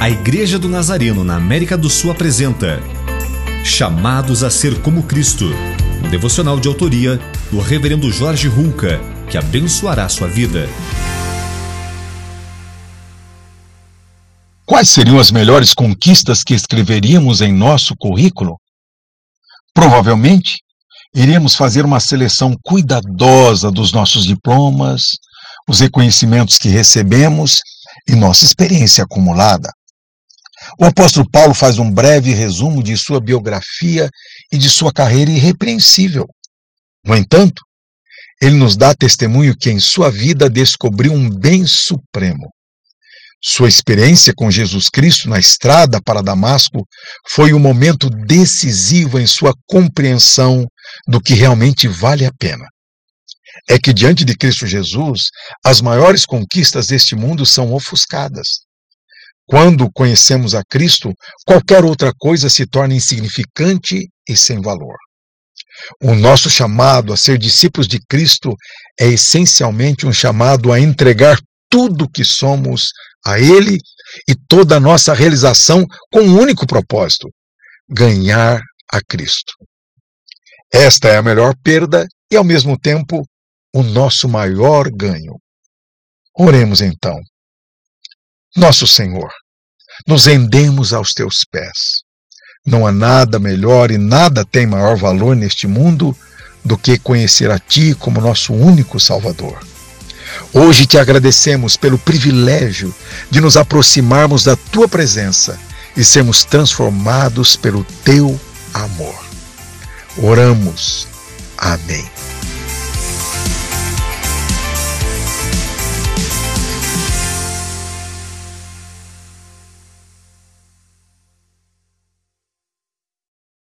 A Igreja do Nazareno na América do Sul apresenta Chamados a Ser como Cristo, um devocional de autoria do Reverendo Jorge Hulka, que abençoará sua vida. Quais seriam as melhores conquistas que escreveríamos em nosso currículo? Provavelmente, iríamos fazer uma seleção cuidadosa dos nossos diplomas, os reconhecimentos que recebemos e nossa experiência acumulada. O apóstolo Paulo faz um breve resumo de sua biografia e de sua carreira irrepreensível. No entanto, ele nos dá testemunho que em sua vida descobriu um bem supremo. Sua experiência com Jesus Cristo na estrada para Damasco foi um momento decisivo em sua compreensão do que realmente vale a pena. É que diante de Cristo Jesus, as maiores conquistas deste mundo são ofuscadas. Quando conhecemos a Cristo, qualquer outra coisa se torna insignificante e sem valor. O nosso chamado a ser discípulos de Cristo é essencialmente um chamado a entregar tudo que somos a Ele e toda a nossa realização com um único propósito: ganhar a Cristo. Esta é a melhor perda e, ao mesmo tempo, o nosso maior ganho. Oremos então. Nosso Senhor, nos rendemos aos teus pés. Não há nada melhor e nada tem maior valor neste mundo do que conhecer a Ti como nosso único Salvador. Hoje te agradecemos pelo privilégio de nos aproximarmos da Tua presença e sermos transformados pelo Teu amor. Oramos. Amém.